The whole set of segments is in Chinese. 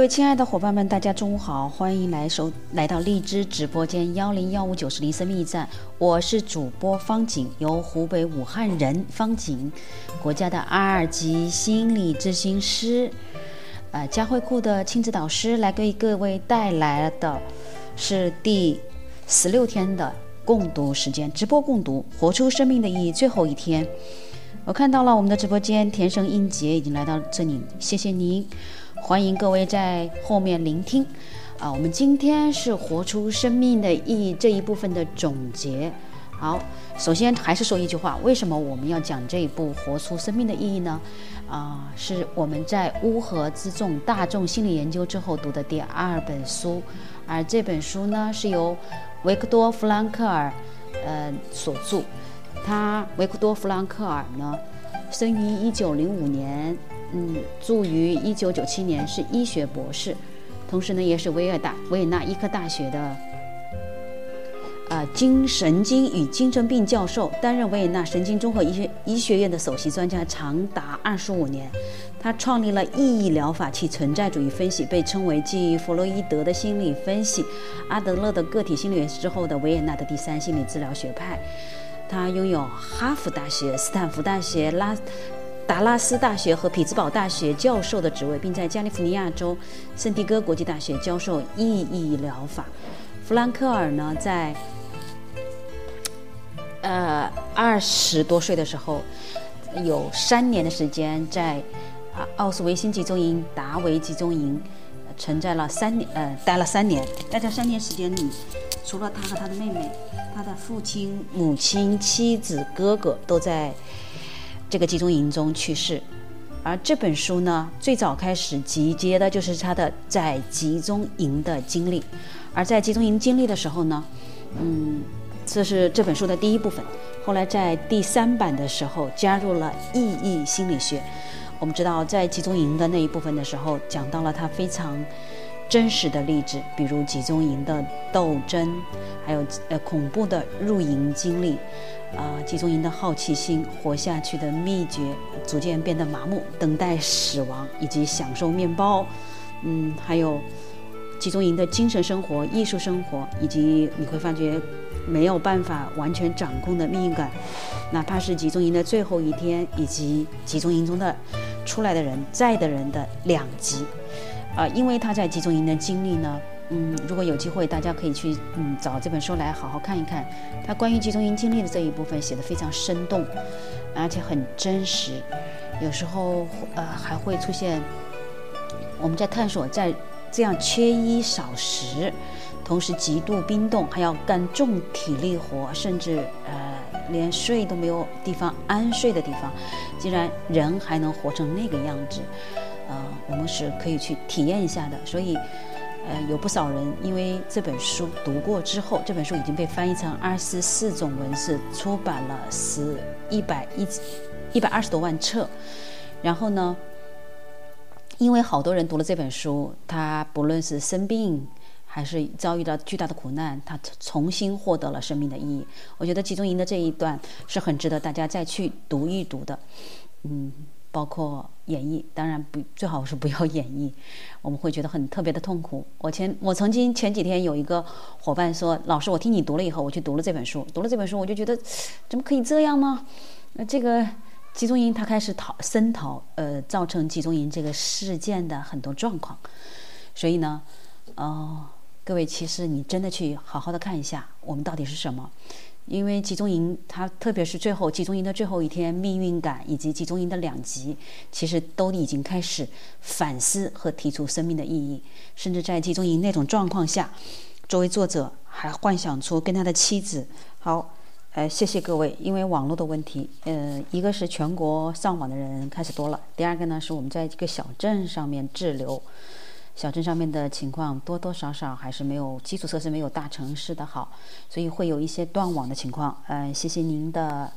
各位亲爱的伙伴们，大家中午好，欢迎来收来到荔枝直播间幺零幺五九四零生命驿站，我是主播方景，由湖北武汉人方景，国家的二级心理咨询师，呃，佳慧库的亲子导师，来给各位带来的是第十六天的共读时间，直播共读，活出生命的意义，最后一天，我看到了我们的直播间，田生英杰已经来到这里，谢谢您。欢迎各位在后面聆听，啊，我们今天是活出生命的意义这一部分的总结。好，首先还是说一句话，为什么我们要讲这一部《活出生命的意义》呢？啊，是我们在乌合之众大众心理研究之后读的第二本书，而这本书呢是由维克多·弗兰克尔，呃所著。他维克多·弗兰克尔呢，生于一九零五年。嗯，著于一九九七年，是医学博士，同时呢，也是维尔大维也纳医科大学的啊精神经与精神病教授，担任维也纳神经综合医学医学院的首席专家长达二十五年。他创立了意义疗法，其存在主义分析被称为继弗洛伊德的心理分析、阿德勒的个体心理学之后的维也纳的第三心理治疗学派。他拥有哈佛大学、斯坦福大学、拉。达拉斯大学和匹兹堡大学教授的职位，并在加利福尼亚州圣地戈国际大学教授意义疗法。弗兰克尔呢，在呃二十多岁的时候，有三年的时间在啊奥斯维辛集中营、达维集中营存在了三年，呃待了三年。在这三年时间里，除了他和他的妹妹，他的父亲、母亲、妻子、哥哥都在。这个集中营中去世，而这本书呢，最早开始集结的就是他的在集中营的经历。而在集中营经历的时候呢，嗯，这是这本书的第一部分。后来在第三版的时候加入了意义心理学。我们知道，在集中营的那一部分的时候，讲到了他非常真实的例子，比如集中营的斗争，还有呃恐怖的入营经历。啊，集中营的好奇心、活下去的秘诀，逐渐变得麻木，等待死亡，以及享受面包。嗯，还有集中营的精神生活、艺术生活，以及你会发觉没有办法完全掌控的命运感，哪怕是集中营的最后一天，以及集中营中的出来的人在的人的两极，啊，因为他在集中营的经历呢。嗯，如果有机会，大家可以去嗯找这本书来好好看一看。他关于集中营经历的这一部分写的非常生动，而且很真实。有时候呃还会出现我们在探索在这样缺衣少食，同时极度冰冻，还要干重体力活，甚至呃连睡都没有地方安睡的地方，竟然人还能活成那个样子，呃，我们是可以去体验一下的。所以。呃，有不少人因为这本书读过之后，这本书已经被翻译成二十四种文字，出版了十一百一一百二十多万册。然后呢，因为好多人读了这本书，他不论是生病还是遭遇到巨大的苦难，他重新获得了生命的意义。我觉得集中营的这一段是很值得大家再去读一读的。嗯。包括演绎，当然不最好是不要演绎，我们会觉得很特别的痛苦。我前我曾经前几天有一个伙伴说：“老师，我听你读了以后，我去读了这本书，读了这本书，我就觉得怎么可以这样呢？那这个集中营，他开始讨声讨，呃，造成集中营这个事件的很多状况。所以呢，哦，各位，其实你真的去好好的看一下，我们到底是什么。”因为集中营，它特别是最后集中营的最后一天，命运感以及集中营的两极，其实都已经开始反思和提出生命的意义。甚至在集中营那种状况下，作为作者还幻想出跟他的妻子。好，呃，谢谢各位。因为网络的问题，呃，一个是全国上网的人开始多了，第二个呢是我们在这个小镇上面滞留。小镇上面的情况多多少少还是没有基础设施没有大城市的好，所以会有一些断网的情况。嗯，谢谢您的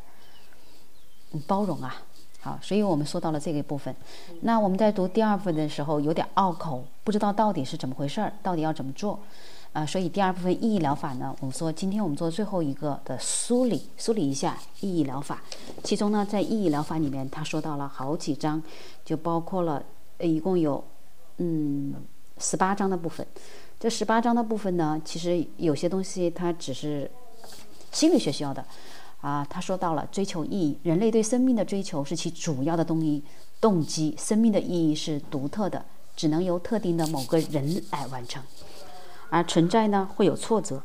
包容啊。好，所以我们说到了这个部分。那我们在读第二部分的时候有点拗口，不知道到底是怎么回事儿，到底要怎么做啊？所以第二部分意义疗法呢，我们说今天我们做最后一个的梳理，梳理一下意义疗法。其中呢，在意义疗法里面，他说到了好几章，就包括了一共有嗯。十八章的部分，这十八章的部分呢，其实有些东西它只是心理学需要的，啊，他说到了追求意义，人类对生命的追求是其主要的动力动机，生命的意义是独特的，只能由特定的某个人来完成，而存在呢会有挫折，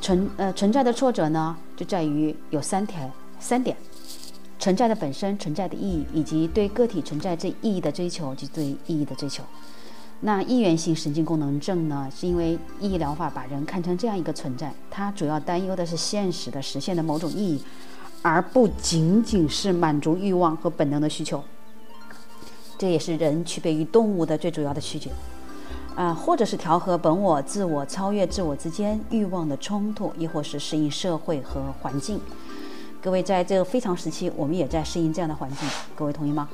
存呃存在的挫折呢就在于有三条三点，存在的本身存在的意义，以及对个体存在这意义的追求及对意义的追求。那易源性神经功能症呢？是因为意义疗法把人看成这样一个存在，它主要担忧的是现实的实现的某种意义，而不仅仅是满足欲望和本能的需求。这也是人区别于动物的最主要的区别，啊，或者是调和本我、自我、超越自我之间欲望的冲突，亦或是适应社会和环境。各位在这个非常时期，我们也在适应这样的环境，各位同意吗？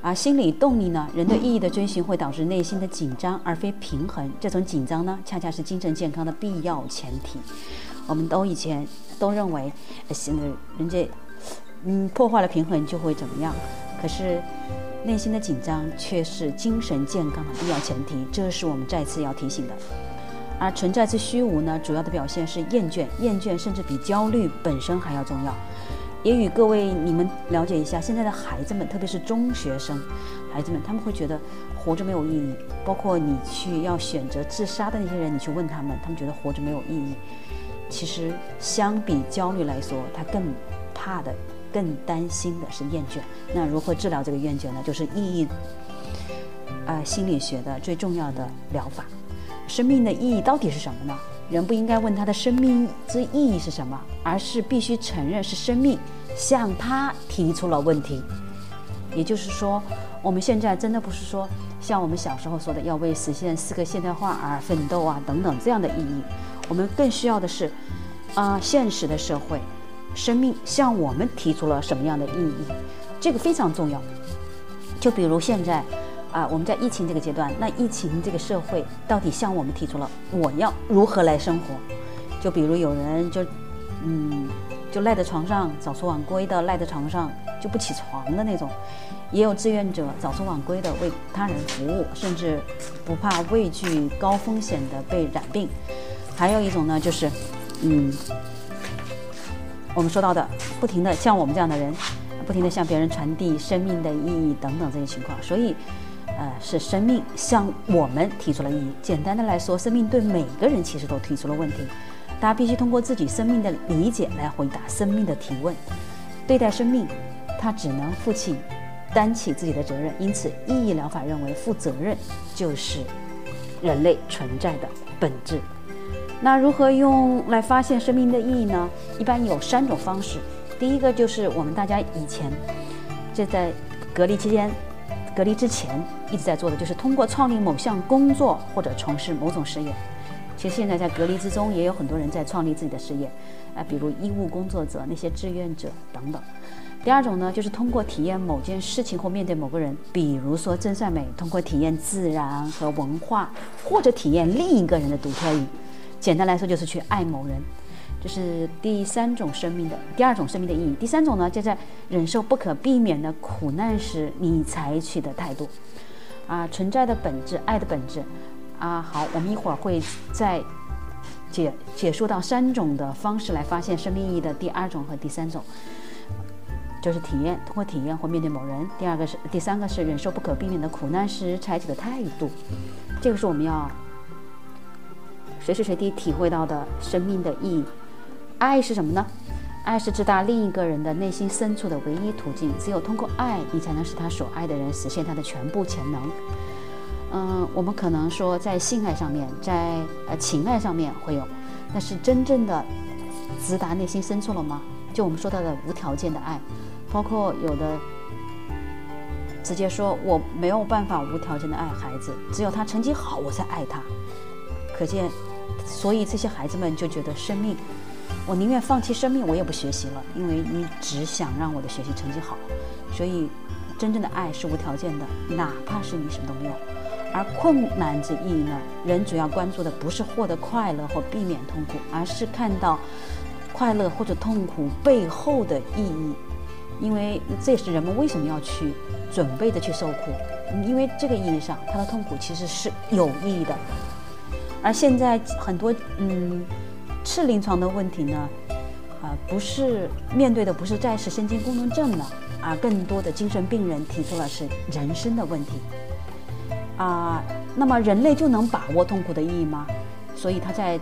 而心理动力呢？人对意义的追寻会导致内心的紧张，而非平衡。这种紧张呢，恰恰是精神健康的必要前提。我们都以前都认为，呃现在人家，嗯，破坏了平衡就会怎么样？可是，内心的紧张却是精神健康的必要前提。这是我们再次要提醒的。而存在之虚无呢？主要的表现是厌倦，厌倦甚至比焦虑本身还要重要。也与各位你们了解一下，现在的孩子们，特别是中学生，孩子们他们会觉得活着没有意义。包括你去要选择自杀的那些人，你去问他们，他们觉得活着没有意义。其实相比焦虑来说，他更怕的、更担心的是厌倦。那如何治疗这个厌倦呢？就是意义啊，心理学的最重要的疗法。生命的意义到底是什么呢？人不应该问他的生命之意义是什么，而是必须承认是生命向他提出了问题。也就是说，我们现在真的不是说像我们小时候说的要为实现四个现代化而奋斗啊等等这样的意义。我们更需要的是，啊，现实的社会，生命向我们提出了什么样的意义？这个非常重要。就比如现在。啊，我们在疫情这个阶段，那疫情这个社会到底向我们提出了我要如何来生活？就比如有人就，嗯，就赖在床上早出晚归的，赖在床上就不起床的那种；也有志愿者早出晚归的为他人服务，甚至不怕畏惧高风险的被染病。还有一种呢，就是嗯，我们说到的，不停的像我们这样的人，不停的向别人传递生命的意义等等这些情况。所以，呃，是生命向我们提出了意义。简单的来说，生命对每个人其实都提出了问题。大家必须通过自己生命的理解来回答生命的提问。对待生命，他只能负起、担起自己的责任。因此，意义疗法认为，负责任就是人类存在的本质。那如何用来发现生命的意义呢？一般有三种方式。第一个就是我们大家以前就在隔离期间、隔离之前一直在做的，就是通过创立某项工作或者从事某种事业。其实现在在隔离之中，也有很多人在创立自己的事业，啊，比如医务工作者、那些志愿者等等。第二种呢，就是通过体验某件事情或面对某个人，比如说真善美，通过体验自然和文化，或者体验另一个人的独特意义。简单来说，就是去爱某人。这是第三种生命的第二种生命的意义。第三种呢，就在忍受不可避免的苦难时，你采取的态度。啊，存在的本质，爱的本质。啊，好，我们一会儿会再解解说到三种的方式来发现生命意义的第二种和第三种，就是体验，通过体验或面对某人。第二个是，第三个是忍受不可避免的苦难时采取的态度，这个是我们要随时随地体会到的生命的意义。爱是什么呢？爱是直达另一个人的内心深处的唯一途径。只有通过爱，你才能使他所爱的人实现他的全部潜能。嗯，我们可能说在性爱上面，在呃情爱上面会有，但是真正的直达内心深处了吗？就我们说到的无条件的爱，包括有的直接说我没有办法无条件的爱孩子，只有他成绩好我才爱他。可见，所以这些孩子们就觉得生命，我宁愿放弃生命，我也不学习了，因为你只想让我的学习成绩好。所以，真正的爱是无条件的，哪怕是你什么都没有。而困难之意呢？人主要关注的不是获得快乐或避免痛苦，而是看到快乐或者痛苦背后的意义。因为这也是人们为什么要去准备的去受苦。因为这个意义上，他的痛苦其实是有意义的。而现在很多嗯次临床的问题呢，啊，不是面对的不是暂时神经功能症了，而更多的精神病人提出了是人生的问题。啊，那么人类就能把握痛苦的意义吗？所以他在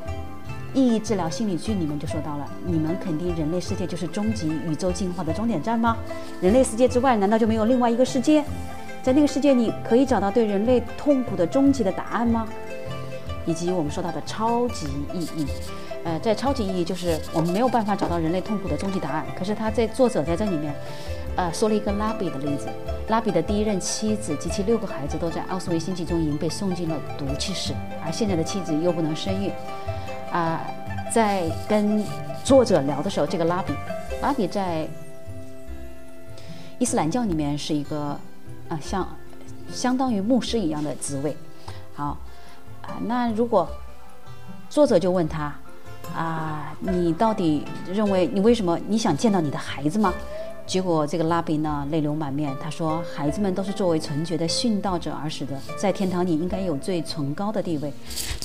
意义治疗心理剧里面就说到了：你们肯定人类世界就是终极宇宙进化的终点站吗？人类世界之外难道就没有另外一个世界？在那个世界里可以找到对人类痛苦的终极的答案吗？以及我们说到的超级意义，呃，在超级意义就是我们没有办法找到人类痛苦的终极答案。可是他在作者在这里面。呃，说了一个拉比的例子。拉比的第一任妻子及其六个孩子都在奥斯维辛集中营被送进了毒气室，而现在的妻子又不能生育。啊，在跟作者聊的时候，这个拉比，拉比在伊斯兰教里面是一个啊，像相当于牧师一样的职位。好，啊，那如果作者就问他，啊，你到底认为你为什么你想见到你的孩子吗？结果这个拉比呢泪流满面，他说：“孩子们都是作为纯洁的殉道者而死的，在天堂里应该有最崇高的地位。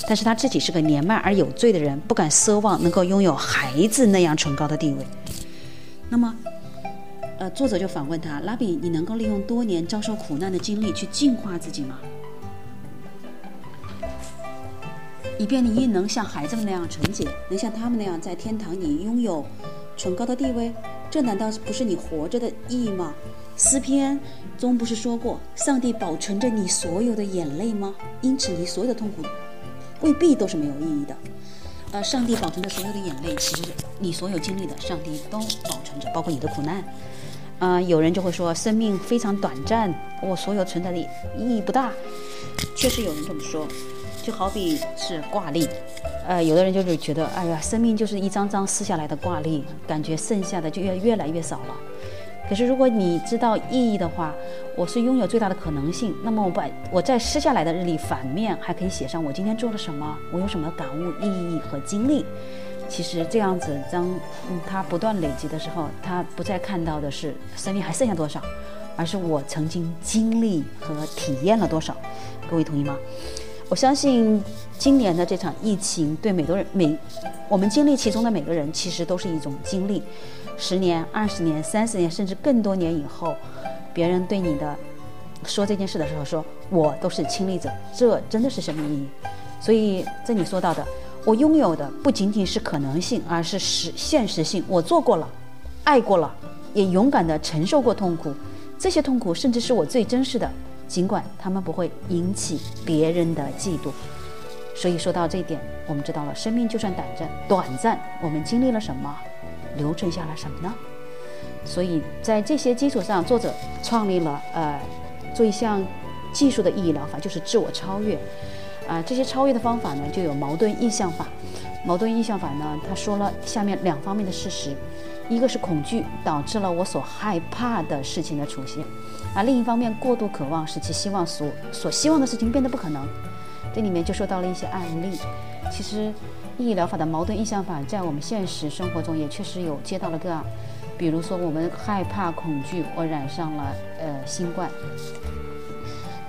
但是他自己是个年迈而有罪的人，不敢奢望能够拥有孩子那样崇高的地位。”那么，呃，作者就反问他：“拉比，你能够利用多年遭受苦难的经历去净化自己吗？以便你亦能像孩子们那样纯洁，能像他们那样在天堂里拥有崇高的地位？”这难道不是你活着的意义吗？诗篇中不是说过，上帝保存着你所有的眼泪吗？因此，你所有的痛苦未必都是没有意义的。呃，上帝保存着所有的眼泪，其实你所有经历的，上帝都保存着，包括你的苦难。啊，有人就会说，生命非常短暂，我所有存在的意义不大。确实有人这么说，就好比是挂历。呃，有的人就是觉得，哎呀，生命就是一张张撕下来的挂历，感觉剩下的就越越来越少了。可是如果你知道意义的话，我是拥有最大的可能性。那么我把我在撕下来的日历反面还可以写上我今天做了什么，我有什么感悟、意义和经历。其实这样子，当嗯它不断累积的时候，它不再看到的是生命还剩下多少，而是我曾经经历和体验了多少。各位同意吗？我相信今年的这场疫情对每个人每我们经历其中的每个人，其实都是一种经历。十年、二十年、三十年，甚至更多年以后，别人对你的说这件事的时候，说我都是亲历者，这真的是生命意义。所以这里说到的，我拥有的不仅仅是可能性，而是实现实性。我做过了，爱过了，也勇敢地承受过痛苦，这些痛苦甚至是我最真实的。尽管他们不会引起别人的嫉妒，所以说到这一点，我们知道了，生命就算短暂，短暂，我们经历了什么，留存下了什么呢？所以在这些基础上，作者创立了呃，做一项技术的意义疗法，就是自我超越。啊，这些超越的方法呢，就有矛盾意向法。矛盾意向法呢，他说了下面两方面的事实：一个是恐惧导致了我所害怕的事情的出现。而另一方面，过度渴望使其希望所所希望的事情变得不可能。这里面就说到了一些案例。其实，意义疗法的矛盾意向法在我们现实生活中也确实有接到了个案。比如说，我们害怕恐惧，我染上了呃新冠。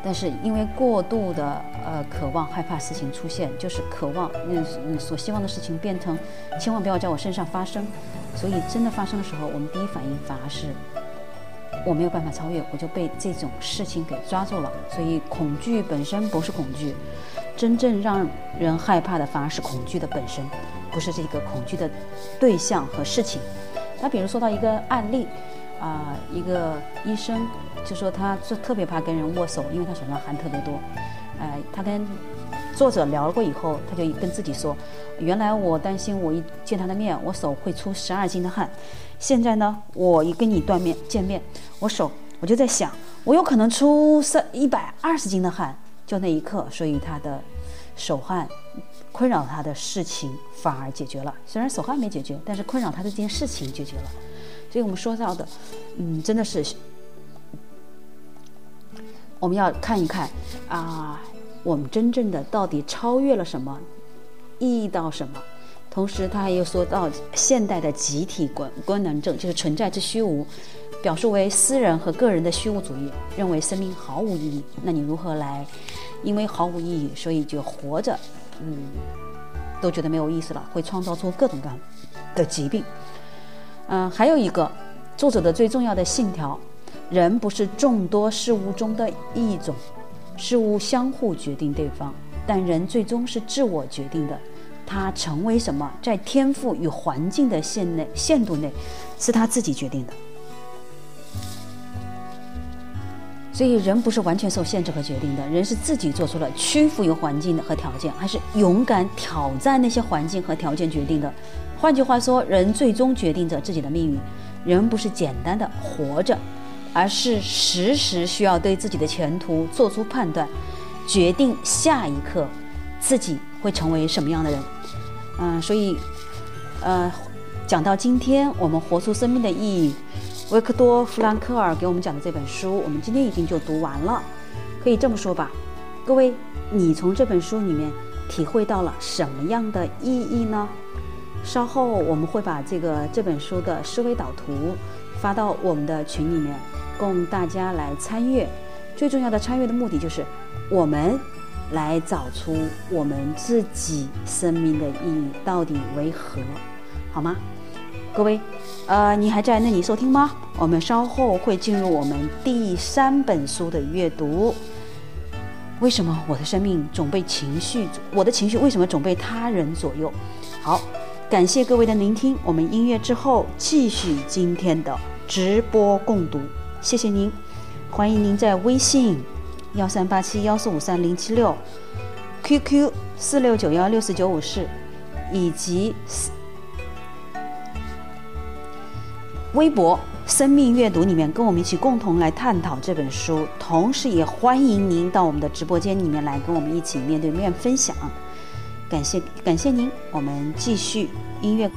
但是因为过度的呃渴望，害怕事情出现，就是渴望嗯嗯所希望的事情变成，千万不要在我身上发生。所以真的发生的时候，我们第一反应反而是。我没有办法超越，我就被这种事情给抓住了。所以恐惧本身不是恐惧，真正让人害怕的反而是恐惧的本身，不是这个恐惧的对象和事情。那比如说到一个案例，啊，一个医生就说他是特别怕跟人握手，因为他手上汗特别多。呃，他跟作者聊过以后，他就跟自己说，原来我担心我一见他的面，我手会出十二斤的汗。现在呢，我一跟你断面见面，我手我就在想，我有可能出三一百二十斤的汗，就那一刻，所以他的手汗困扰他的事情反而解决了。虽然手汗没解决，但是困扰他的这件事情解决了。所以我们说到的，嗯，真的是我们要看一看啊，我们真正的到底超越了什么，意义到什么。同时，他还又说到现代的集体观观能症，就是存在之虚无，表述为私人和个人的虚无主义，认为生命毫无意义。那你如何来？因为毫无意义，所以就活着，嗯，都觉得没有意思了，会创造出各种各样的疾病。嗯，还有一个作者的最重要的信条：人不是众多事物中的一种，事物相互决定对方，但人最终是自我决定的。他成为什么，在天赋与环境的限内限度内，是他自己决定的。所以，人不是完全受限制和决定的，人是自己做出了屈服于环境的和条件，还是勇敢挑战那些环境和条件决定的。换句话说，人最终决定着自己的命运。人不是简单的活着，而是时时需要对自己的前途做出判断，决定下一刻自己。会成为什么样的人？嗯，所以，呃，讲到今天我们活出生命的意义，维克多·弗兰克尔给我们讲的这本书，我们今天已经就读完了。可以这么说吧，各位，你从这本书里面体会到了什么样的意义呢？稍后我们会把这个这本书的思维导图发到我们的群里面，供大家来参阅。最重要的参阅的目的就是我们。来找出我们自己生命的意义到底为何，好吗？各位，呃，你还在那里收听吗？我们稍后会进入我们第三本书的阅读。为什么我的生命总被情绪，我的情绪为什么总被他人左右？好，感谢各位的聆听。我们音乐之后继续今天的直播共读。谢谢您，欢迎您在微信。幺三八七幺四五三零七六，QQ 四六九幺六四九五四，以及微博“生命阅读”里面跟我们一起共同来探讨这本书，同时也欢迎您到我们的直播间里面来跟我们一起面对面分享。感谢感谢您，我们继续音乐。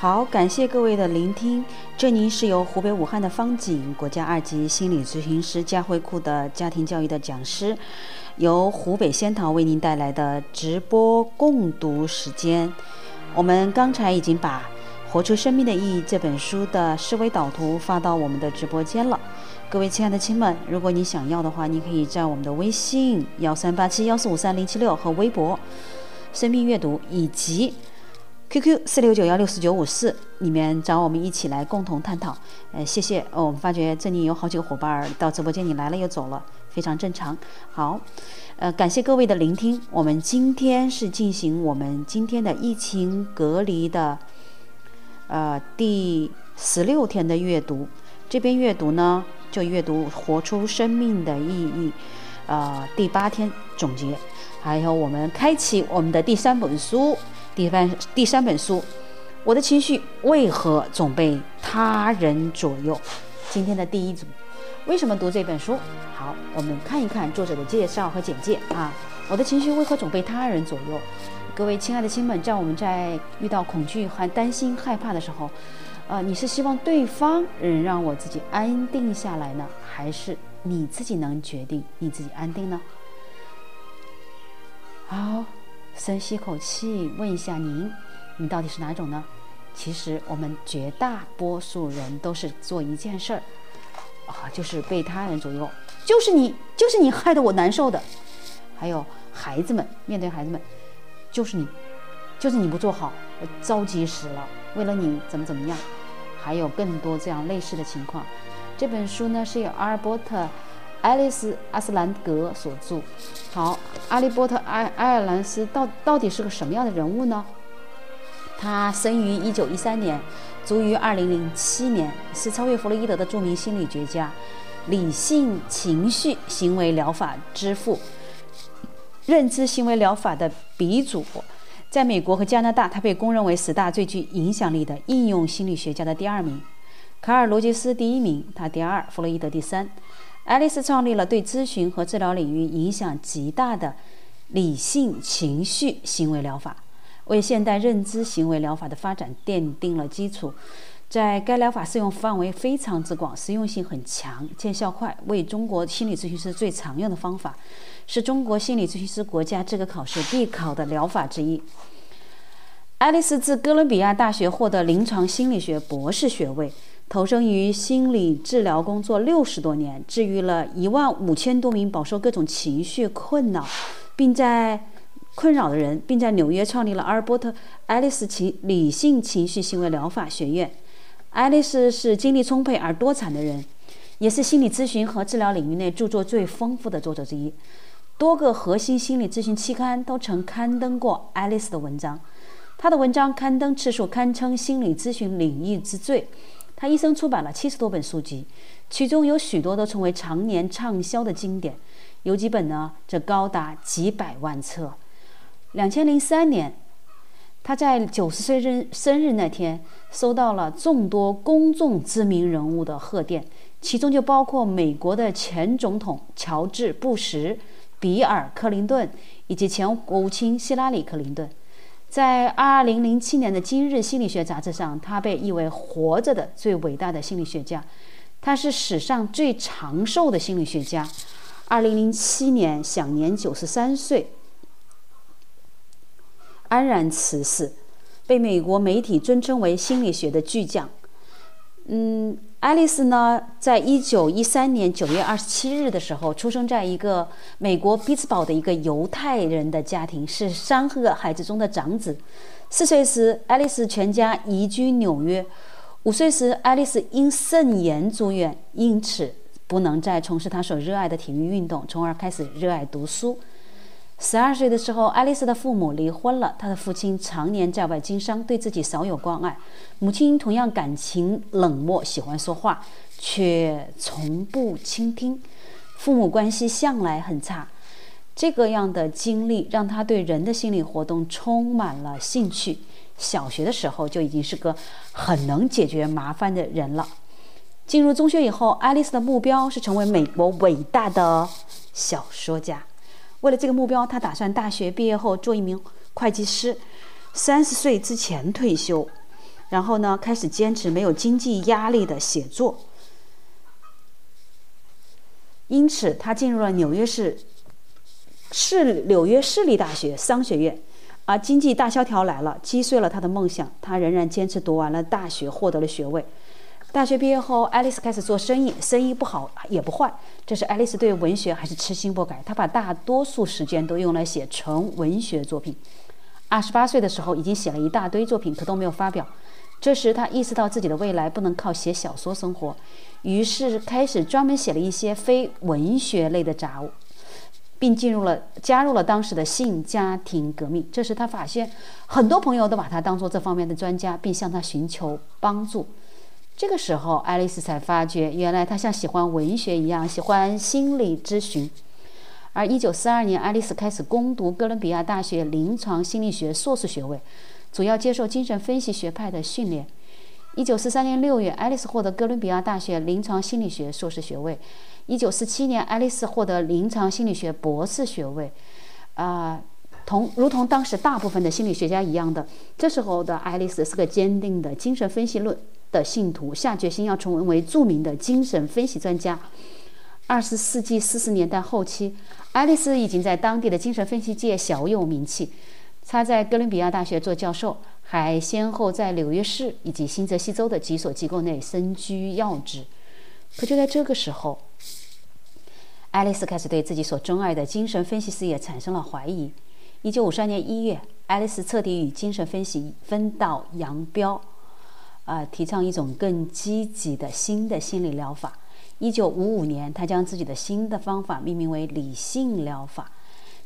好，感谢各位的聆听。这里是由湖北武汉的方景，国家二级心理咨询师佳慧库的家庭教育的讲师，由湖北仙桃为您带来的直播共读时间。我们刚才已经把《活出生命的意义》这本书的思维导图发到我们的直播间了。各位亲爱的亲们，如果你想要的话，你可以在我们的微信幺三八七幺四五三零七六和微博“生命阅读”以及。QQ 四六九幺六四九五四里面找我们一起来共同探讨。呃，谢谢。哦，我们发觉这里有好几个伙伴到直播间里来了又走了，非常正常。好，呃，感谢各位的聆听。我们今天是进行我们今天的疫情隔离的呃第十六天的阅读。这边阅读呢，就阅读《活出生命的意义》呃第八天总结，还有我们开启我们的第三本书。第三第三本书，我的情绪为何总被他人左右？今天的第一组，为什么读这本书？好，我们看一看作者的介绍和简介啊。我的情绪为何总被他人左右？各位亲爱的亲们，在我们在遇到恐惧、还担心、害怕的时候，呃，你是希望对方能让我自己安定下来呢，还是你自己能决定你自己安定呢？好。深吸口气，问一下您，你到底是哪种呢？其实我们绝大多数人都是做一件事儿，啊，就是被他人左右，就是你，就是你害得我难受的。还有孩子们，面对孩子们，就是你，就是你不做好，我着急死了，为了你怎么怎么样。还有更多这样类似的情况。这本书呢是由阿尔伯特。爱丽丝·阿斯兰格所著。好，阿利波特·埃埃尔兰斯到到底是个什么样的人物呢？他生于一九一三年，卒于二零零七年，是超越弗洛伊德的著名心理学家，理性情绪行为疗法之父，认知行为疗法的鼻祖。在美国和加拿大，他被公认为十大最具影响力的应用心理学家的第二名。卡尔·罗杰斯第一名，他第二，弗洛伊德第三。爱丽丝创立了对咨询和治疗领域影响极大的理性情绪行为疗法，为现代认知行为疗法的发展奠定了基础。在该疗法适用范围非常之广，实用性很强，见效快，为中国心理咨询师最常用的方法，是中国心理咨询师国家资格考试必考的疗法之一。爱丽丝自哥伦比亚大学获得临床心理学博士学位。投身于心理治疗工作六十多年，治愈了一万五千多名饱受各种情绪困扰，并在困扰的人，并在纽约创立了阿尔伯特·爱丽丝情理性情绪行为疗法学院。爱丽丝是精力充沛而多产的人，也是心理咨询和治疗领域内著作最丰富的作者之一。多个核心心理咨询期刊都曾刊登过爱丽丝的文章，她的文章刊登次数堪称心理咨询领域之最。他一生出版了七十多本书籍，其中有许多都成为常年畅销的经典，有几本呢，则高达几百万册。两千零三年，他在九十岁生生日那天，收到了众多公众知名人物的贺电，其中就包括美国的前总统乔治·布什、比尔·克林顿以及前国务卿希拉里·克林顿。在二零零七年的《今日心理学》杂志上，他被誉为活着的最伟大的心理学家。他是史上最长寿的心理学家。二零零七年享年九十三岁，安然辞世，被美国媒体尊称为心理学的巨匠。嗯。爱丽丝呢，在一九一三年九月二十七日的时候，出生在一个美国匹兹堡的一个犹太人的家庭，是三个孩子中的长子。四岁时，爱丽丝全家移居纽约。五岁时，爱丽丝因肾炎住院，因此不能再从事她所热爱的体育运动，从而开始热爱读书。十二岁的时候，爱丽丝的父母离婚了。她的父亲常年在外经商，对自己少有关爱；母亲同样感情冷漠，喜欢说话，却从不倾听。父母关系向来很差。这个样的经历让她对人的心理活动充满了兴趣。小学的时候就已经是个很能解决麻烦的人了。进入中学以后，爱丽丝的目标是成为美国伟大的小说家。为了这个目标，他打算大学毕业后做一名会计师，三十岁之前退休。然后呢，开始坚持没有经济压力的写作。因此，他进入了纽约市市纽约市立大学商学院。而经济大萧条来了，击碎了他的梦想。他仍然坚持读完了大学，获得了学位。大学毕业后，爱丽丝开始做生意，生意不好也不坏。这是爱丽丝对文学还是痴心不改。她把大多数时间都用来写纯文学作品。二十八岁的时候，已经写了一大堆作品，可都没有发表。这时，他意识到自己的未来不能靠写小说生活，于是开始专门写了一些非文学类的杂物，并进入了加入了当时的性家庭革命。这时，他发现很多朋友都把他当做这方面的专家，并向他寻求帮助。这个时候，爱丽丝才发觉，原来她像喜欢文学一样喜欢心理咨询。而1942年，爱丽丝开始攻读哥伦比亚大学临床心理学硕士学位，主要接受精神分析学派的训练。1943年6月，爱丽丝获得哥伦比亚大学临床心理学硕士学位。1947年，爱丽丝获得临床心理学博士学位。啊，同如同当时大部分的心理学家一样的，这时候的爱丽丝是个坚定的精神分析论。的信徒下决心要成为著名的精神分析专家。二十世纪四十年代后期，爱丽丝已经在当地的精神分析界小有名气。她在哥伦比亚大学做教授，还先后在纽约市以及新泽西州的几所机构内身居要职。可就在这个时候，爱丽丝开始对自己所钟爱的精神分析事业产生了怀疑。一九五三年一月，爱丽丝彻底与精神分析分道扬镳。啊，提倡一种更积极的新的心理疗法。一九五五年，他将自己的新的方法命名为理性疗法。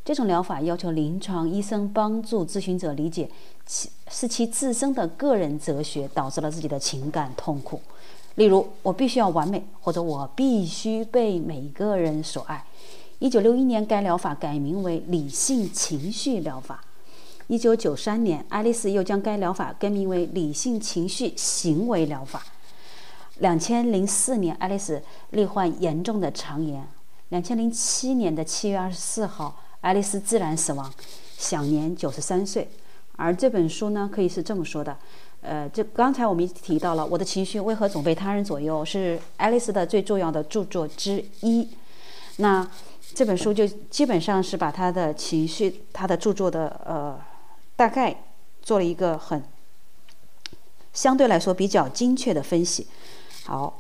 这种疗法要求临床医生帮助咨询者理解其是其自身的个人哲学导致了自己的情感痛苦。例如，我必须要完美，或者我必须被每个人所爱。一九六一年，该疗法改名为理性情绪疗法。一九九三年，爱丽丝又将该疗法更名为理性情绪行为疗法。两千零四年，爱丽丝罹患严重的肠炎。两千零七年的七月二十四号，爱丽丝自然死亡，享年九十三岁。而这本书呢，可以是这么说的：呃，这刚才我们提到了《我的情绪为何总被他人左右》，是爱丽丝的最重要的著作之一。那这本书就基本上是把她的情绪、她的著作的呃。大概做了一个很相对来说比较精确的分析。好，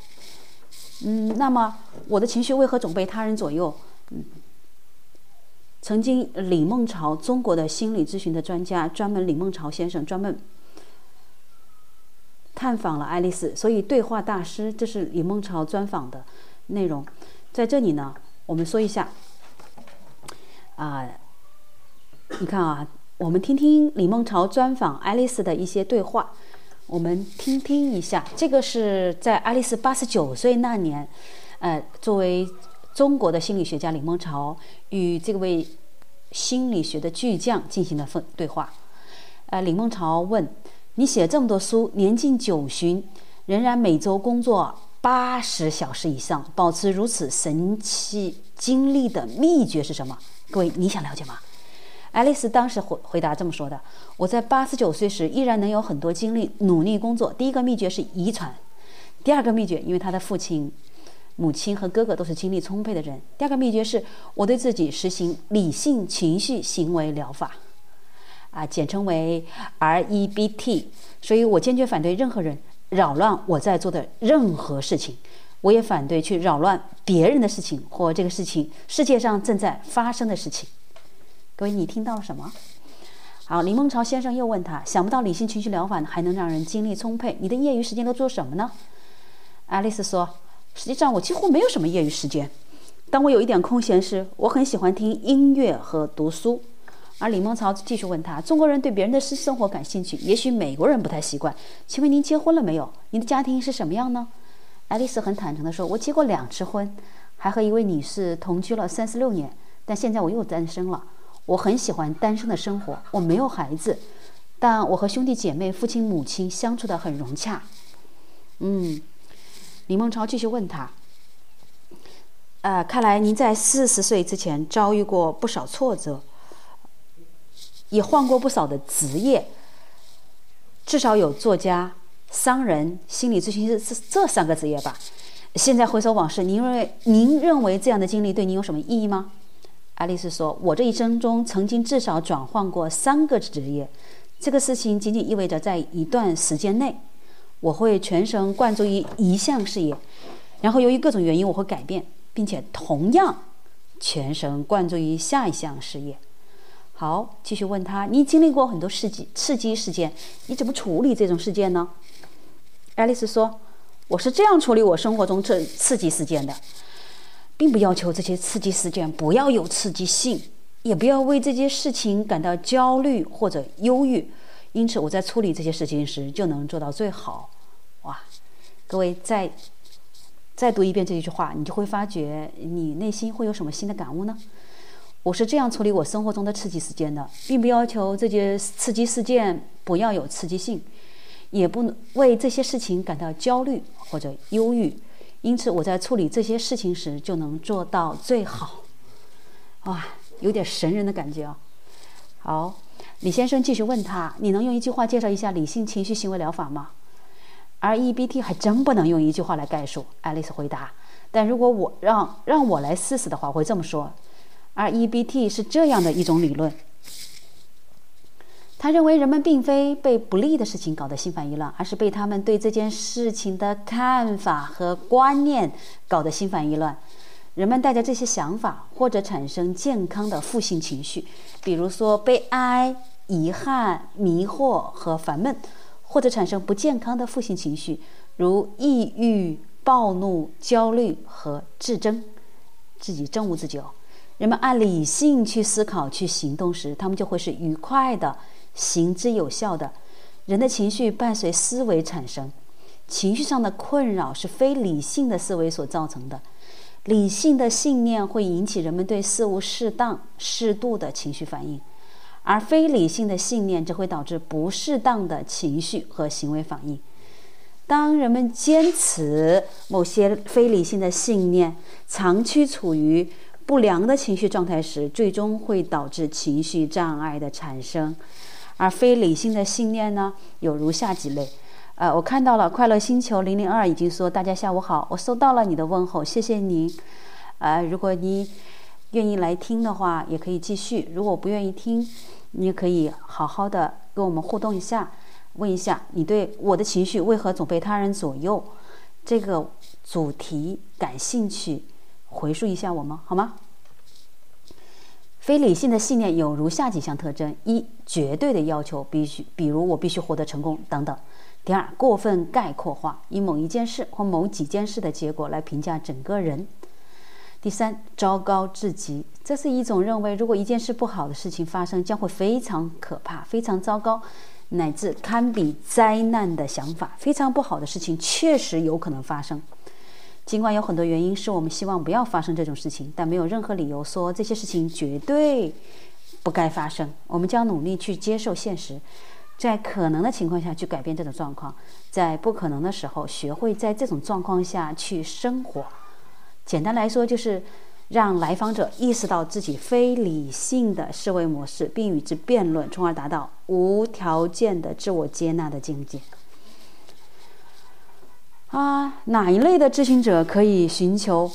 嗯，那么我的情绪为何总被他人左右？嗯，曾经李梦潮，中国的心理咨询的专家，专门李梦潮先生专门探访了爱丽丝，所以对话大师这是李梦潮专访的内容。在这里呢，我们说一下啊，你看啊。我们听听李梦潮专访爱丽丝的一些对话，我们听听一下。这个是在爱丽丝八十九岁那年，呃，作为中国的心理学家李梦潮与这位心理学的巨匠进行的分对话。呃，李梦潮问：“你写这么多书，年近九旬，仍然每周工作八十小时以上，保持如此神奇精力的秘诀是什么？”各位，你想了解吗？爱丽丝当时回回答这么说的：“我在八十九岁时依然能有很多精力努力工作。第一个秘诀是遗传，第二个秘诀，因为她的父亲、母亲和哥哥都是精力充沛的人。第二个秘诀是我对自己实行理性情绪行为疗法，啊，简称为 REBT。所以我坚决反对任何人扰乱我在做的任何事情，我也反对去扰乱别人的事情或这个事情世界上正在发生的事情。”各位，你听到了什么？好，李梦潮先生又问他：“想不到理性情绪疗法还能让人精力充沛，你的业余时间都做什么呢？”爱丽丝说：“实际上我几乎没有什么业余时间。当我有一点空闲时，我很喜欢听音乐和读书。”而李梦潮继续问他：“中国人对别人的私生活感兴趣，也许美国人不太习惯。请问您结婚了没有？您的家庭是什么样呢？”爱丽丝很坦诚地说：“我结过两次婚，还和一位女士同居了三十六年，但现在我又单身了。”我很喜欢单身的生活，我没有孩子，但我和兄弟姐妹、父亲母亲相处的很融洽。嗯，李梦超继续问他：“呃，看来您在四十岁之前遭遇过不少挫折，也换过不少的职业，至少有作家、商人、心理咨询师这这三个职业吧。现在回首往事，您认为您认为这样的经历对您有什么意义吗？爱丽丝说：“我这一生中曾经至少转换过三个职业，这个事情仅仅意味着在一段时间内，我会全神贯注于一项事业，然后由于各种原因我会改变，并且同样全神贯注于下一项事业。”好，继续问他：“你经历过很多刺激刺激事件，你怎么处理这种事件呢？”爱丽丝说：“我是这样处理我生活中这刺激事件的。”并不要求这些刺激事件不要有刺激性，也不要为这些事情感到焦虑或者忧郁。因此，我在处理这些事情时就能做到最好。哇，各位再再读一遍这一句话，你就会发觉你内心会有什么新的感悟呢？我是这样处理我生活中的刺激事件的，并不要求这些刺激事件不要有刺激性，也不能为这些事情感到焦虑或者忧郁。因此，我在处理这些事情时就能做到最好。哇，有点神人的感觉啊！好，李先生继续问他：“你能用一句话介绍一下理性情绪行为疗法吗？”REBT 还真不能用一句话来概述。爱丽丝回答：“但如果我让让我来试试的话，我会这么说：REBT 是这样的一种理论。”他认为人们并非被不利的事情搞得心烦意乱，而是被他们对这件事情的看法和观念搞得心烦意乱。人们带着这些想法，或者产生健康的负性情绪，比如说悲哀、遗憾、迷惑和烦闷；或者产生不健康的负性情绪，如抑郁、暴怒、焦虑和自争，自己憎恶自己哦。人们按理性去思考、去行动时，他们就会是愉快的。行之有效的，人的情绪伴随思维产生，情绪上的困扰是非理性的思维所造成的。理性的信念会引起人们对事物适当、适度的情绪反应，而非理性的信念则会导致不适当的情绪和行为反应。当人们坚持某些非理性的信念，长期处于不良的情绪状态时，最终会导致情绪障碍的产生。而非理性的信念呢，有如下几类。呃，我看到了快乐星球零零二已经说大家下午好，我收到了你的问候，谢谢您。呃，如果你愿意来听的话，也可以继续；如果不愿意听，你也可以好好的跟我们互动一下，问一下你对我的情绪为何总被他人左右这个主题感兴趣，回述一下我们好吗？非理性的信念有如下几项特征：一、绝对的要求，必须，比如我必须获得成功等等；第二，过分概括化，以某一件事或某几件事的结果来评价整个人；第三，糟糕至极，这是一种认为如果一件事不好的事情发生，将会非常可怕、非常糟糕，乃至堪比灾难的想法。非常不好的事情确实有可能发生。尽管有很多原因是我们希望不要发生这种事情，但没有任何理由说这些事情绝对不该发生。我们将努力去接受现实，在可能的情况下去改变这种状况，在不可能的时候学会在这种状况下去生活。简单来说，就是让来访者意识到自己非理性的思维模式，并与之辩论，从而达到无条件的自我接纳的境界。啊，哪一类的咨询者可以寻求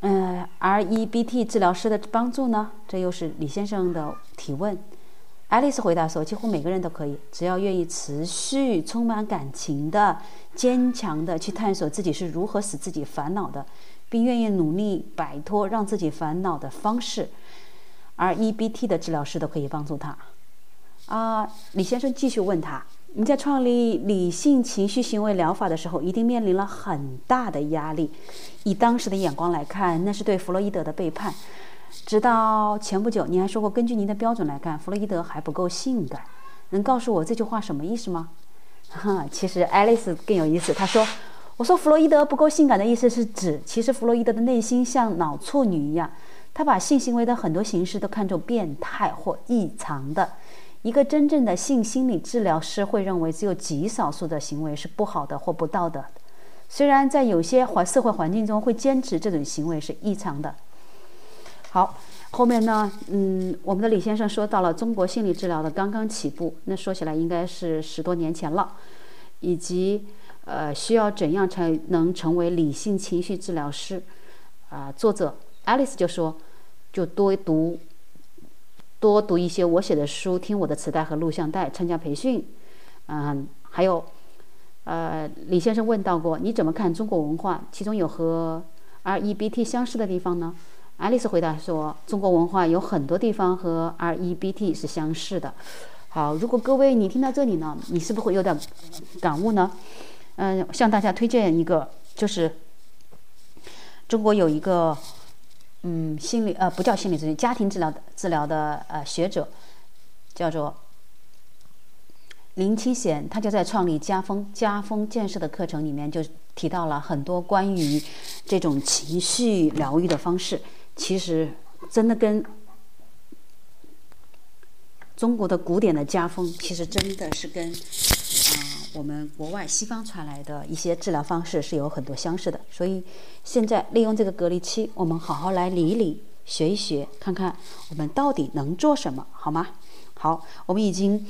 嗯 REBT 治疗师的帮助呢？这又是李先生的提问。爱丽丝回答说：“几乎每个人都可以，只要愿意持续、充满感情的、坚强的去探索自己是如何使自己烦恼的，并愿意努力摆脱让自己烦恼的方式，REBT 的治疗师都可以帮助他。”啊，李先生继续问他。你在创立理性情绪行为疗法的时候，一定面临了很大的压力。以当时的眼光来看，那是对弗洛伊德的背叛。直到前不久，你还说过，根据您的标准来看，弗洛伊德还不够性感。能告诉我这句话什么意思吗？哈，其实爱丽丝更有意思。她说：“我说弗洛伊德不够性感的意思是指，其实弗洛伊德的内心像脑处女一样，他把性行为的很多形式都看作变态或异常的。”一个真正的性心理治疗师会认为，只有极少数的行为是不好的或不道德，虽然在有些环社会环境中会坚持这种行为是异常的。好，后面呢，嗯，我们的李先生说到了中国心理治疗的刚刚起步，那说起来应该是十多年前了。以及呃需要怎样才能成为理性情绪治疗师。啊，作者爱丽丝就说，就多读，多读一些我写的书，听我的磁带和录像带，参加培训。嗯，还有，呃，李先生问到过，你怎么看中国文化？其中有和 R E B T 相似的地方呢？爱丽丝回答说，中国文化有很多地方和 R E B T 是相似的。好，如果各位你听到这里呢，你是不是会有点感悟呢？嗯，向大家推荐一个，就是。中国有一个，嗯，心理呃不叫心理咨询，家庭治疗的治疗的呃学者，叫做林清贤，他就在创立家风家风建设的课程里面就提到了很多关于这种情绪疗愈的方式，其实真的跟中国的古典的家风，其实真的是跟。我们国外西方传来的一些治疗方式是有很多相似的，所以现在利用这个隔离期，我们好好来理一理、学一学，看看我们到底能做什么，好吗？好，我们已经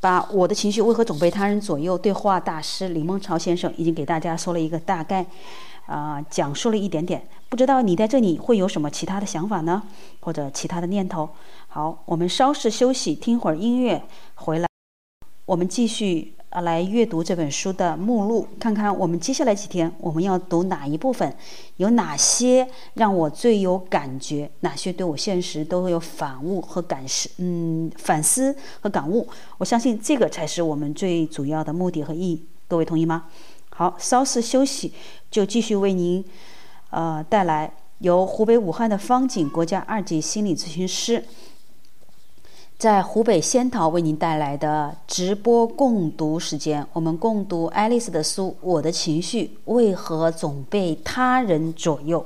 把我的情绪为何总被他人左右对话大师李梦潮先生已经给大家说了一个大概，啊，讲述了一点点，不知道你在这里会有什么其他的想法呢，或者其他的念头？好，我们稍事休息，听会儿音乐，回来我们继续。啊，来阅读这本书的目录，看看我们接下来几天我们要读哪一部分，有哪些让我最有感觉，哪些对我现实都会有反悟和感思，嗯，反思和感悟。我相信这个才是我们最主要的目的和意义。各位同意吗？好，稍事休息，就继续为您，呃，带来由湖北武汉的方景国家二级心理咨询师。在湖北仙桃为您带来的直播共读时间，我们共读爱丽丝的书《我的情绪为何总被他人左右》。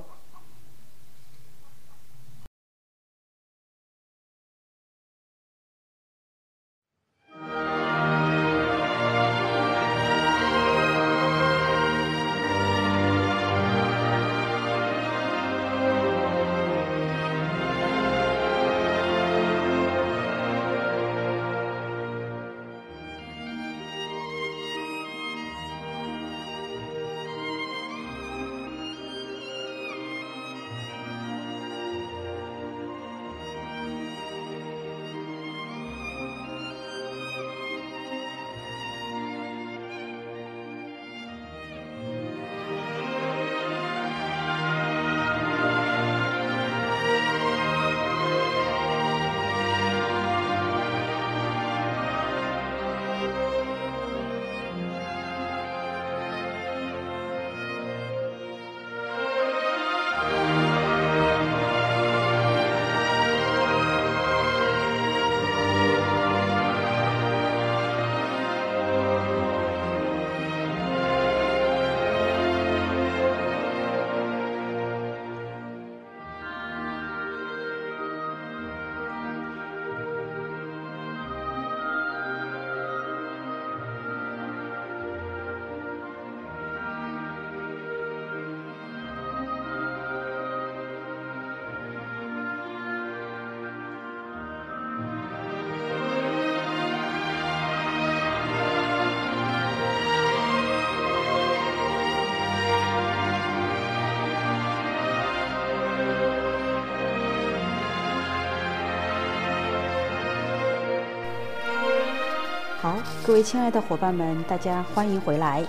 各位亲爱的伙伴们，大家欢迎回来。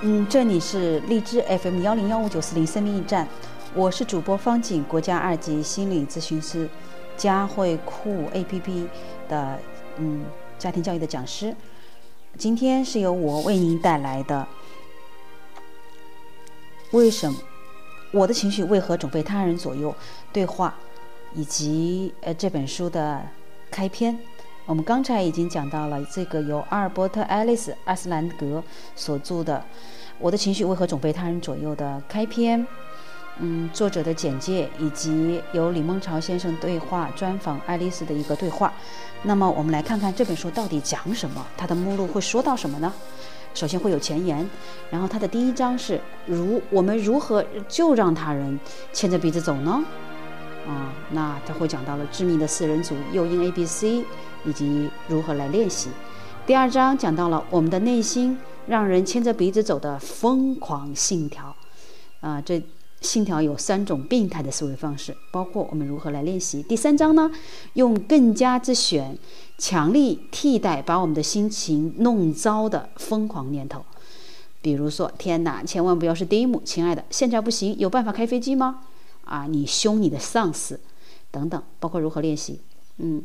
嗯，这里是荔枝 FM 幺零幺五九四零生命驿站，我是主播方景，国家二级心理咨询师，佳慧酷 APP 的嗯家庭教育的讲师。今天是由我为您带来的，为什么我的情绪为何总被他人左右？对话以及呃这本书的开篇。我们刚才已经讲到了这个由阿尔伯特·爱丽丝·阿斯兰格所著的《我的情绪为何总被他人左右》的开篇，嗯，作者的简介以及由李梦潮先生对话专访爱丽丝的一个对话。那么，我们来看看这本书到底讲什么？它的目录会说到什么呢？首先会有前言，然后它的第一章是如我们如何就让他人牵着鼻子走呢？啊，那他会讲到了致命的四人组诱因 A、B、C。以及如何来练习。第二章讲到了我们的内心让人牵着鼻子走的疯狂信条。啊，这信条有三种病态的思维方式，包括我们如何来练习。第三章呢，用更加之选，强力替代把我们的心情弄糟的疯狂念头。比如说，天哪，千万不要是 Dim，亲爱的，现在不行，有办法开飞机吗？啊，你凶你的上司，等等，包括如何练习。嗯，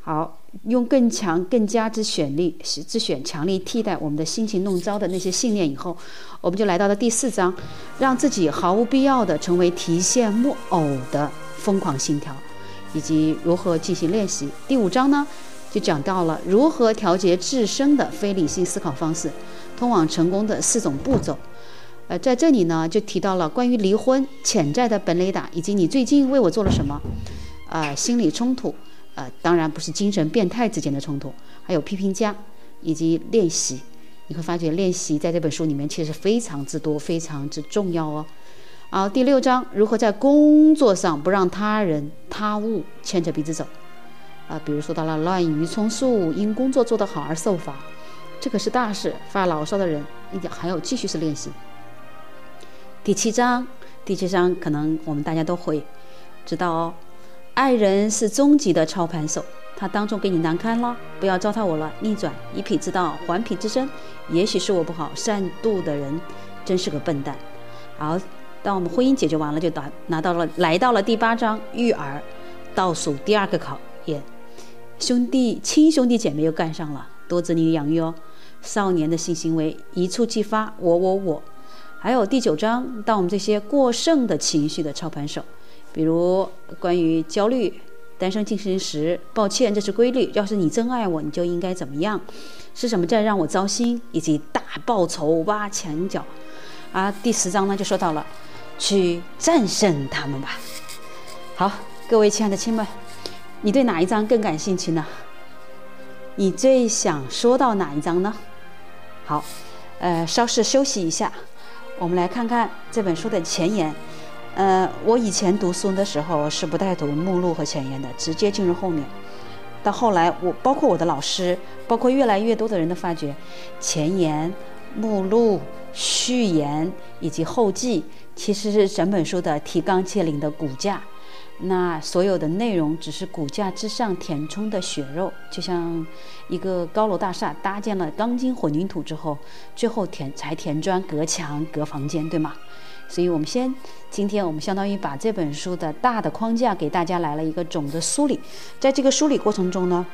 好，用更强、更加之选力、之选强力替代我们的心情弄糟的那些信念以后，我们就来到了第四章，让自己毫无必要的成为提线木偶的疯狂信条，以及如何进行练习。第五章呢，就讲到了如何调节自身的非理性思考方式。通往成功的四种步骤，呃，在这里呢，就提到了关于离婚、潜在的本雷达，以及你最近为我做了什么，啊，心理冲突，呃，当然不是精神变态之间的冲突，还有批评家，以及练习。你会发觉练习在这本书里面其实非常之多，非常之重要哦。好，第六章如何在工作上不让他人他物牵着鼻子走，啊，比如说到了滥竽充数，因工作做得好而受罚。这可是大事，发牢骚的人一定还要继续是练习。第七章，第七章可能我们大家都会知道哦。爱人是终极的操盘手，他当众给你难堪了，不要糟蹋我了，逆转，以彼之道还彼之身。也许是我不好，善妒的人真是个笨蛋。好，当我们婚姻解决完了，就拿拿到了，来到了第八章育儿，倒数第二个考验，兄弟亲兄弟姐妹又干上了，多子女养育哦。少年的性行为一触即发，我我我。还有第九章，当我们这些过剩的情绪的操盘手，比如关于焦虑、单身进行时，抱歉，这是规律。要是你真爱我，你就应该怎么样？是什么在让我糟心？以及大报仇挖墙脚。啊，第十章呢就说到了，去战胜他们吧。好，各位亲爱的亲们，你对哪一章更感兴趣呢？你最想说到哪一章呢？好，呃，稍事休息一下，我们来看看这本书的前言。呃，我以前读书的时候是不带读目录和前言的，直接进入后面。到后来，我包括我的老师，包括越来越多的人都发觉，前言、目录、序言以及后记，其实是整本书的提纲挈领的骨架。那所有的内容只是骨架之上填充的血肉，就像一个高楼大厦搭建了钢筋混凝土之后，最后填才填砖隔墙隔房间，对吗？所以我们先，今天我们相当于把这本书的大的框架给大家来了一个总的梳理，在这个梳理过程中呢。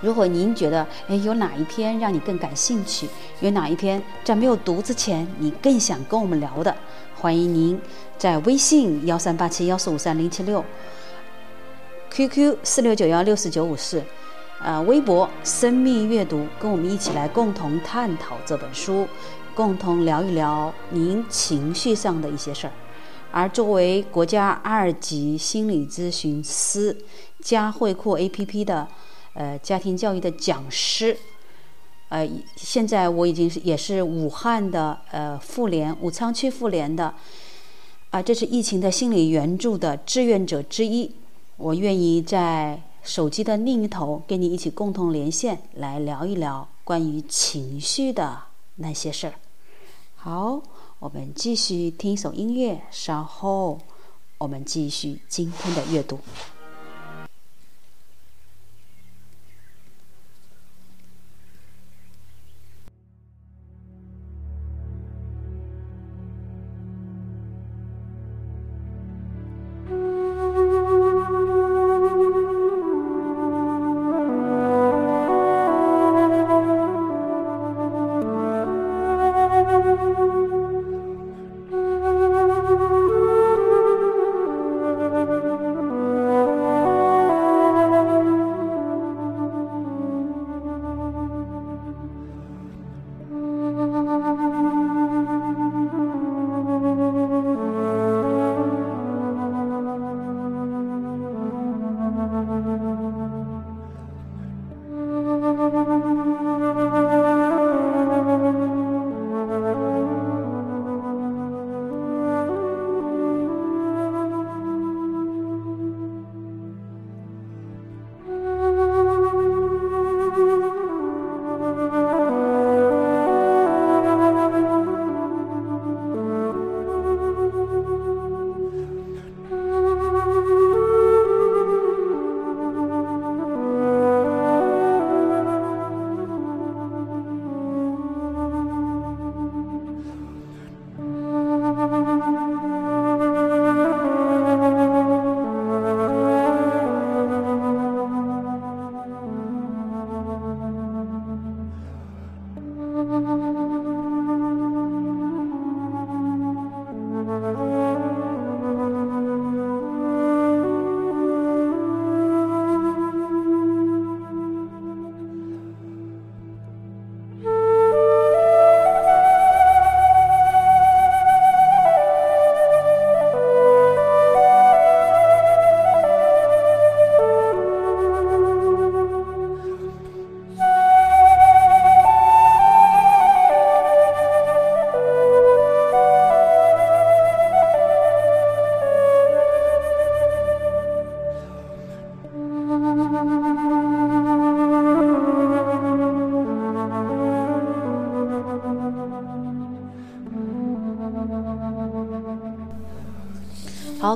如果您觉得，哎，有哪一篇让你更感兴趣，有哪一篇在没有读之前你更想跟我们聊的，欢迎您在微信幺三八七幺四五三零七六，QQ 四六九幺六四九五四，呃，微博生命阅读，跟我们一起来共同探讨这本书，共同聊一聊您情绪上的一些事儿。而作为国家二级心理咨询师佳慧库 APP 的。呃，家庭教育的讲师，呃，现在我已经是也是武汉的呃妇联武昌区妇联的，啊，这是疫情的心理援助的志愿者之一。我愿意在手机的另一头跟你一起共同连线，来聊一聊关于情绪的那些事儿。好，我们继续听一首音乐，稍后我们继续今天的阅读。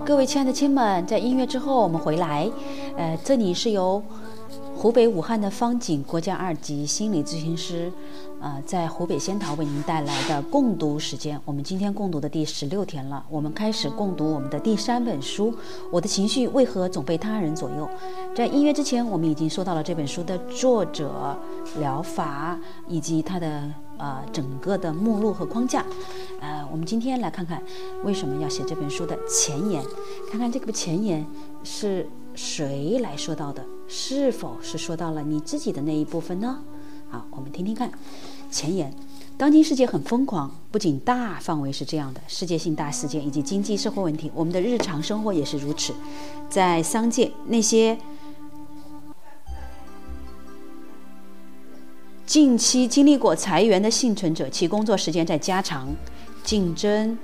各位亲爱的亲们，在音乐之后我们回来。呃，这里是由湖北武汉的方景国家二级心理咨询师，呃，在湖北仙桃为您带来的共读时间。我们今天共读的第十六天了，我们开始共读我们的第三本书《我的情绪为何总被他人左右》。在音乐之前，我们已经说到了这本书的作者、疗法以及它的。呃，整个的目录和框架，我们今天来看看为什么要写这本书的前言，看看这个前言是谁来说到的，是否是说到了你自己的那一部分呢？好，我们听听看前言。当今世界很疯狂，不仅大范围是这样的，世界性大事件以及经济社会问题，我们的日常生活也是如此。在商界，那些。近期经历过裁员的幸存者，其工作时间在加长，竞争，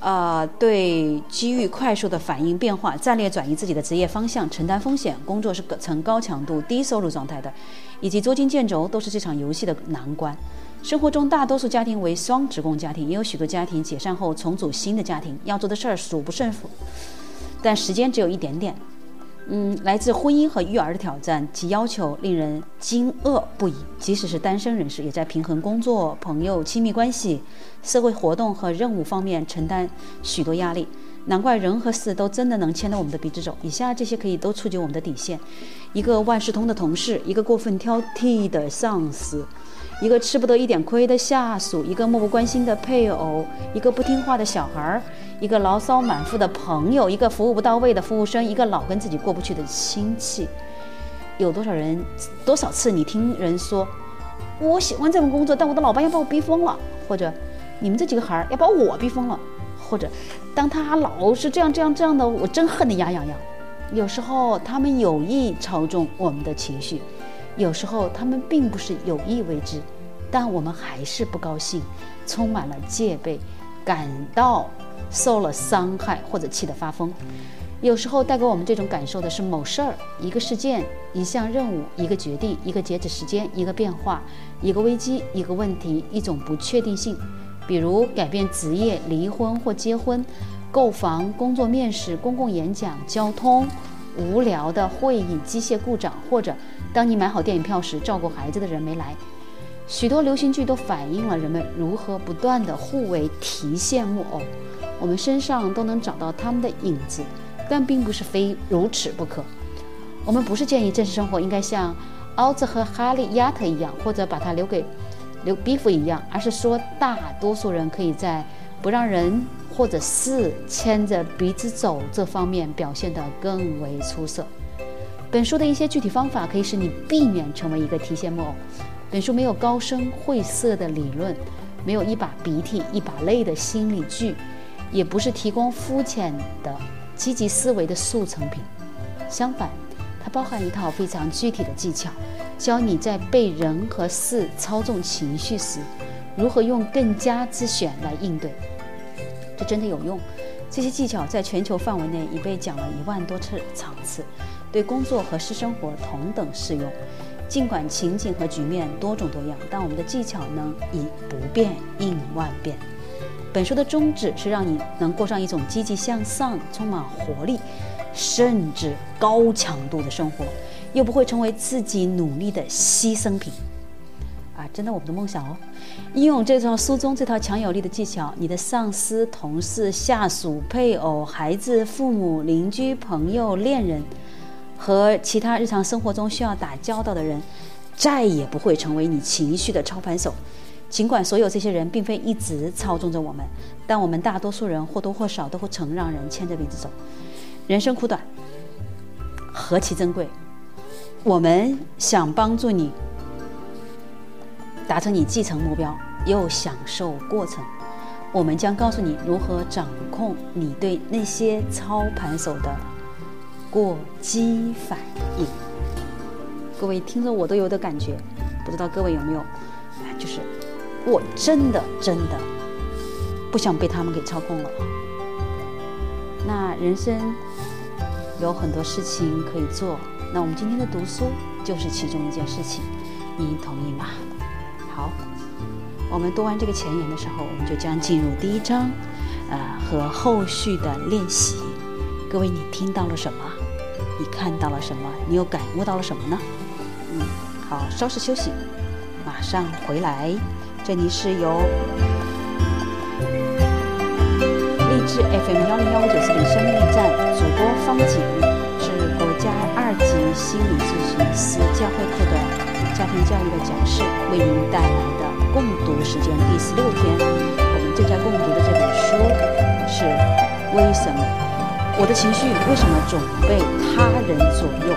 呃，对机遇快速的反应变化，战略转移自己的职业方向，承担风险，工作是呈高强度、低收入状态的，以及捉襟见肘，都是这场游戏的难关。生活中，大多数家庭为双职工家庭，也有许多家庭解散后重组新的家庭，要做的事儿数不胜数，但时间只有一点点。嗯，来自婚姻和育儿的挑战，其要求令人惊愕不已。即使是单身人士，也在平衡工作、朋友、亲密关系、社会活动和任务方面承担许多压力。难怪人和事都真的能牵着我们的鼻子走。以下这些可以都触及我们的底线：一个万事通的同事，一个过分挑剔的上司。一个吃不得一点亏的下属，一个漠不关心的配偶，一个不听话的小孩儿，一个牢骚满腹的朋友，一个服务不到位的服务生，一个老跟自己过不去的亲戚。有多少人，多少次你听人说，我喜欢这份工作，但我的老板要把我逼疯了，或者你们这几个孩儿要把我逼疯了，或者当他老是这样这样这样的，我真恨得牙痒痒。有时候他们有意操纵我们的情绪。有时候他们并不是有意为之，但我们还是不高兴，充满了戒备，感到受了伤害或者气得发疯。有时候带给我们这种感受的是某事儿、一个事件、一项任务、一个决定、一个截止时间、一个变化、一个危机、一个问题、一种不确定性，比如改变职业、离婚或结婚、购房、工作面试、公共演讲、交通、无聊的会议、机械故障或者。当你买好电影票时，照顾孩子的人没来。许多流行剧都反映了人们如何不断地互为提线木偶，我们身上都能找到他们的影子，但并不是非如此不可。我们不是建议正式生活应该像奥兹和哈利亚特一样，或者把它留给留比夫一样，而是说大多数人可以在不让人或者事牵着鼻子走这方面表现得更为出色。本书的一些具体方法可以使你避免成为一个提线木偶。本书没有高深晦涩的理论，没有一把鼻涕一把泪的心理剧，也不是提供肤浅的积极思维的速成品。相反，它包含一套非常具体的技巧，教你在被人和事操纵情绪时，如何用更加之选来应对。这真的有用。这些技巧在全球范围内已被讲了一万多次场次。对工作和私生活同等适用，尽管情景和局面多种多样，但我们的技巧能以不变应万变。本书的宗旨是让你能过上一种积极向上、充满活力，甚至高强度的生活，又不会成为自己努力的牺牲品。啊，真的，我们的梦想哦！应用这套书中这套强有力的技巧，你的上司、同事、下属、配偶、孩子、父母、邻居、朋友、恋人。和其他日常生活中需要打交道的人，再也不会成为你情绪的操盘手。尽管所有这些人并非一直操纵着我们，但我们大多数人或多或少都会曾让人牵着鼻子走。人生苦短，何其珍贵！我们想帮助你达成你继承目标，又享受过程。我们将告诉你如何掌控你对那些操盘手的。过激反应，各位听着我都有的感觉，不知道各位有没有？就是我真的真的不想被他们给操控了。那人生有很多事情可以做，那我们今天的读书就是其中一件事情，您同意吗？好，我们读完这个前言的时候，我们就将进入第一章。呃和后续的练习。各位，你听到了什么？你看到了什么？你又感悟到了什么呢？嗯，好，稍事休息，马上回来。这里是由励志 FM 幺零幺五九四零生命站主播方景，是国家二级心理咨询师教会课的家庭教育的讲师，为您带来的共读时间第十六天。我们正在共读的这本书是《为什么我的情绪为什么总被他人左右》。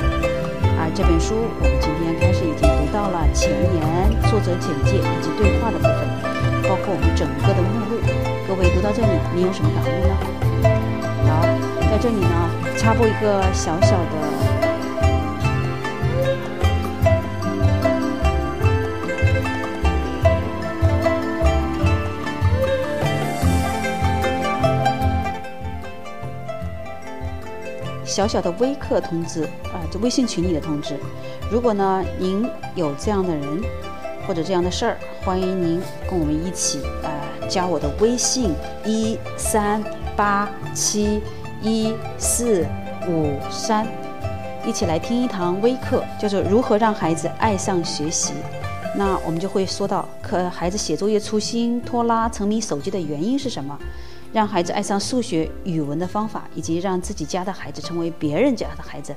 而这本书我们今天开始已经到了前言、作者简介以及对话的部分，包括我们整个的目录。各位读到这里，你有什么感悟呢？好，在这里呢，插播一个小小的。小小的微课通知啊，就微信群里的通知。如果呢，您有这样的人或者这样的事儿，欢迎您跟我们一起呃，加我的微信一三八七一四五三，一起来听一堂微课，叫做如何让孩子爱上学习。那我们就会说到，可孩子写作业粗心、拖拉、沉迷手机的原因是什么？让孩子爱上数学、语文的方法，以及让自己家的孩子成为别人家的孩子，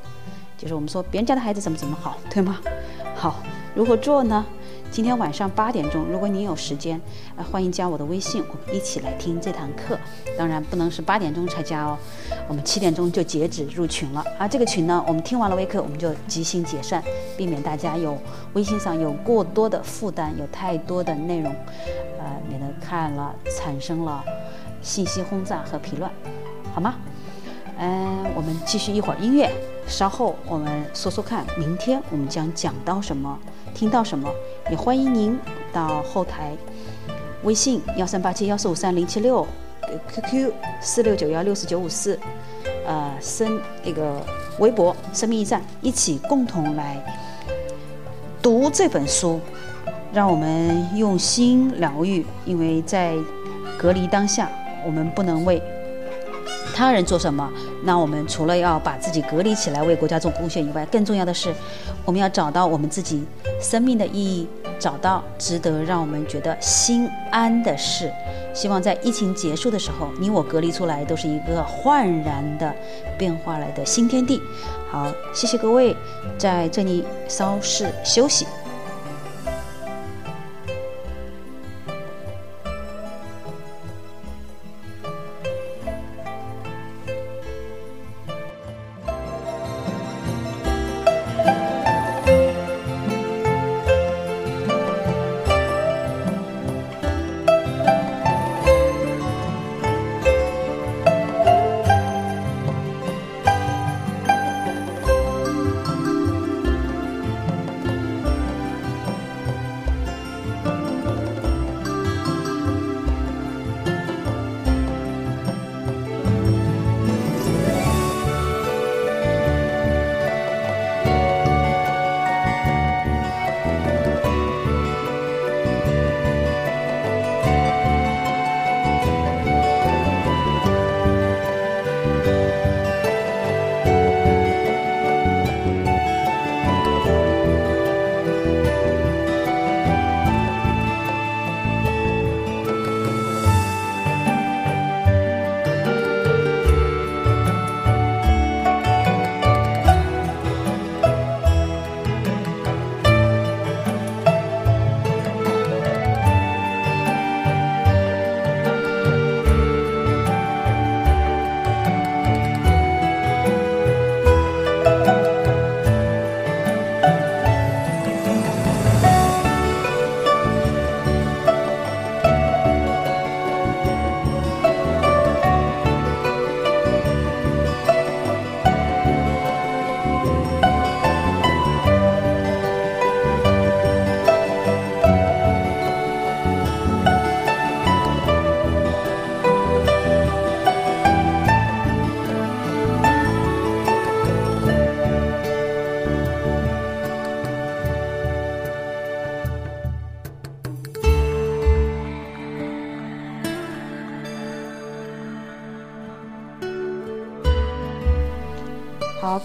就是我们说别人家的孩子怎么怎么好，对吗？好，如何做呢？今天晚上八点钟，如果您有时间，呃，欢迎加我的微信，我们一起来听这堂课。当然不能是八点钟才加哦，我们七点钟就截止入群了。啊这个群呢，我们听完了微课，我们就即兴解散，避免大家有微信上有过多的负担，有太多的内容，呃，免得看了产生了信息轰炸和疲乱，好吗？嗯，我们继续一会儿音乐，稍后我们说说看，明天我们将讲到什么，听到什么，也欢迎您到后台微信幺三八七幺四五三零七六，QQ 四六九幺六四九五四，呃，生那个微博生命驿站，一起共同来读这本书，让我们用心疗愈，因为在隔离当下，我们不能为。他人做什么？那我们除了要把自己隔离起来，为国家做贡献以外，更重要的是，我们要找到我们自己生命的意义，找到值得让我们觉得心安的事。希望在疫情结束的时候，你我隔离出来都是一个焕然的变化来的新天地。好，谢谢各位，在这里稍事休息。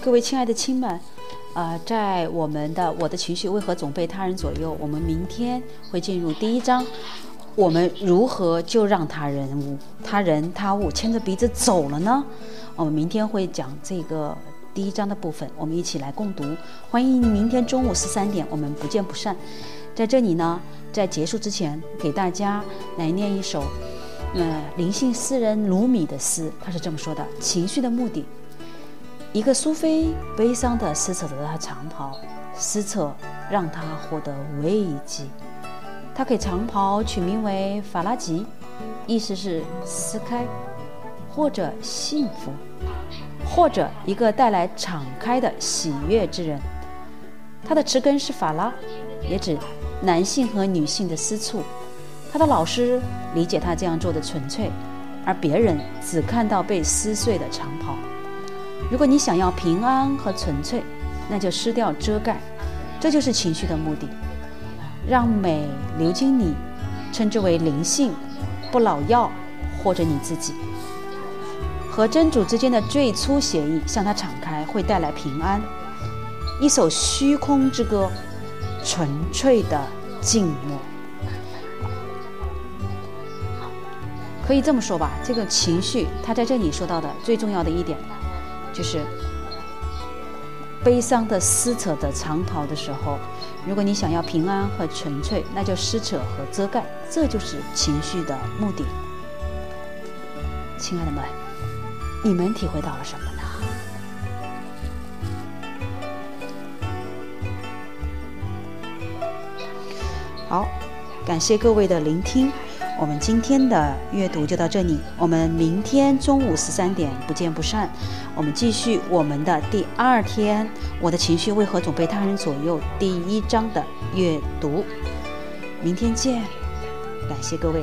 各位亲爱的亲们，呃，在我们的我的情绪为何总被他人左右？我们明天会进入第一章，我们如何就让他人物、他人、他物牵着鼻子走了呢？我们明天会讲这个第一章的部分，我们一起来共读。欢迎明天中午十三点，我们不见不散。在这里呢，在结束之前，给大家来念一首，呃，灵性诗人鲁米的诗，他是这么说的：情绪的目的。一个苏菲悲伤地撕扯着她长袍，撕扯让她获得慰藉。她给长袍取名为法拉吉，意思是撕开，或者幸福，或者一个带来敞开的喜悦之人。他的词根是法拉，也指男性和女性的私处。他的老师理解他这样做的纯粹，而别人只看到被撕碎的长袍。如果你想要平安和纯粹，那就失掉遮盖，这就是情绪的目的。让美流经你，称之为灵性，不老药，或者你自己和真主之间的最初协议，向它敞开，会带来平安。一首虚空之歌，纯粹的静默。可以这么说吧，这个情绪，它在这里说到的最重要的一点。就是悲伤的撕扯的长袍的时候，如果你想要平安和纯粹，那就撕扯和遮盖，这就是情绪的目的。亲爱的们，你们体会到了什么呢？好，感谢各位的聆听。我们今天的阅读就到这里，我们明天中午十三点不见不散。我们继续我们的第二天，我的情绪为何总被他人左右？第一章的阅读，明天见，感谢各位。